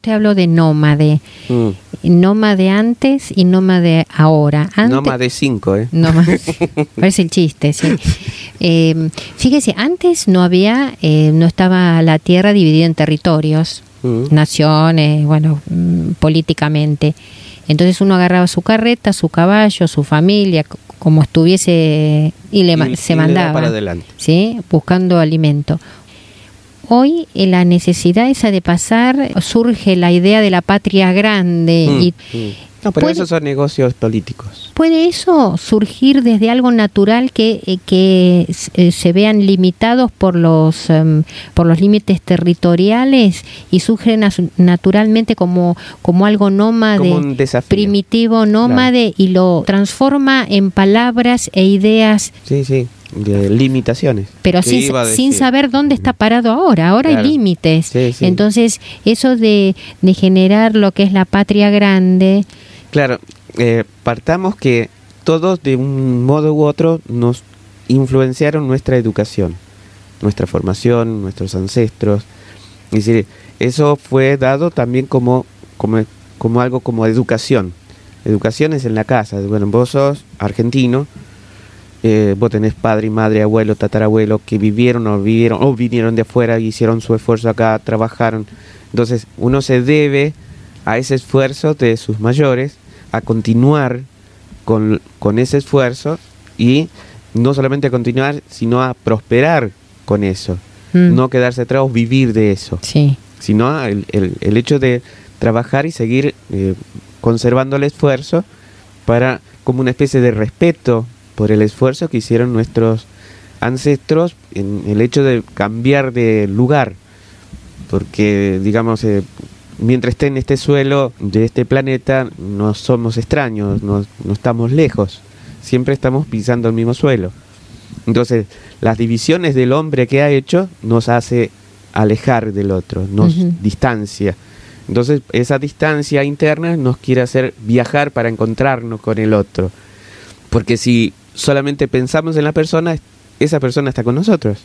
Te hablo de nómade. Mm. Nómade antes y nómade ahora. Antes, No más de cinco, ¿eh? Nómade. Parece el chiste, sí. Eh, fíjese, antes no había, eh, no estaba la tierra dividida en territorios, Mm. naciones, bueno, mm, políticamente. Entonces uno agarraba su carreta, su caballo, su familia, como estuviese y le, Y- se y le mandaba. para adelante. ¿sí? buscando alimento. Hoy en la necesidad esa de pasar surge la idea de la patria grande Mm, y mm. No, pero esos son negocios políticos. puede eso surgir desde algo natural que, eh, que eh, se vean limitados por los em, por los límites territoriales y surge nas- naturalmente como como algo nómade Como primitivo nómade y lo transforma en palabras e ideas Sí, sí, de limitaciones. pero ¿Qué sin, sin saber dónde está parado ahora. Ahora Claro. hay límites. Sí, sí. Entonces, eso de, de generar lo que es la patria grande, Claro, eh, partamos que todos de un modo u otro nos influenciaron nuestra educación, nuestra formación, nuestros ancestros. Es decir, eso fue dado también como, como, como algo como educación. Educación es en la casa. Bueno, vos sos argentino, eh, vos tenés padre madre, abuelo, tatarabuelo que vivieron o vivieron o vinieron de afuera y hicieron su esfuerzo acá, trabajaron. Entonces, uno se debe a ese esfuerzo de sus mayores a continuar con, con ese esfuerzo y no solamente a continuar, sino a prosperar con eso. mm, No quedarse atrás o vivir de eso, sí, sino el, el- el hecho de trabajar y seguir eh, conservando el esfuerzo para como una especie de respeto por el esfuerzo que hicieron nuestros ancestros en el hecho de cambiar de lugar. Porque digamos eh, mientras esté en este suelo de este planeta no somos extraños no, no estamos lejos. Siempre estamos pisando el mismo suelo. Entonces las divisiones del hombre que ha hecho nos hace alejar del otro nos distancia. Entonces esa distancia interna nos quiere hacer viajar para encontrarnos con el otro. Porque si solamente pensamos en la persona esa persona está con nosotros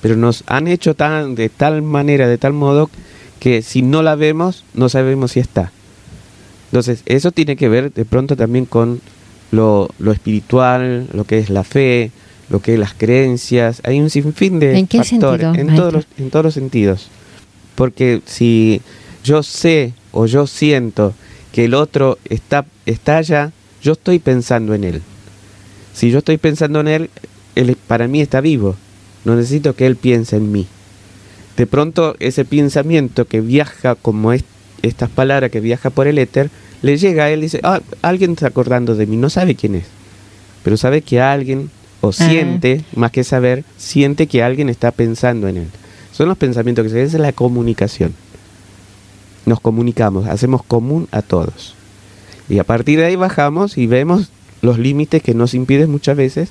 pero nos han hecho tan de tal manera, de tal modo que si no la vemos, no sabemos si está. Entonces, eso tiene que ver de pronto también con lo, lo espiritual, lo que es la fe, lo que es las creencias. Hay un sinfín de ¿En qué factores, sentido, en todos, los, en todos los sentidos. Porque si yo sé o yo siento que el otro está, está allá, yo estoy pensando en él. Si yo estoy pensando en él, él para mí está vivo. No necesito que él piense en mí. De pronto ese pensamiento que viaja como es- estas palabras que viaja por el éter, le llega a él y dice, ah, alguien está acordando de mí, no sabe quién es, pero sabe que alguien, o siente, más que saber, siente que alguien está pensando en él. Son los pensamientos que se esa es la comunicación. Nos comunicamos, hacemos común a todos. Y a partir de ahí bajamos y vemos los límites que nos impiden muchas veces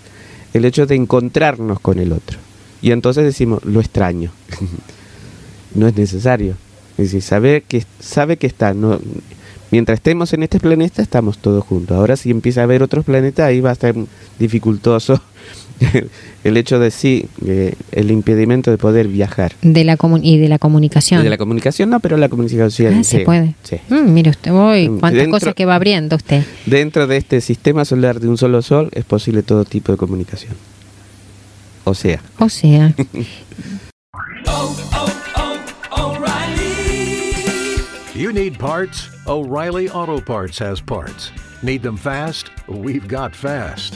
el hecho de encontrarnos con el otro. Y entonces decimos, lo extraño. no es necesario. Es decir, saber que, sabe que está. No, mientras estemos en este planeta, estamos todos juntos. Ahora, si empieza a haber otros planetas, ahí va a estar dificultoso el hecho de sí, eh, el impedimento de poder viajar. de la comu- y de la comunicación. De la comunicación no, pero la comunicación ah, se sí, puede. sí. Mm, mire usted, uy, Mm, cuántas dentro- cosas que va abriendo usted. Dentro de este sistema solar de un solo sol es posible todo tipo de comunicación. O sea, O sea, You need parts? O'Reilly Auto Parts has parts. Need them fast? We've got fast.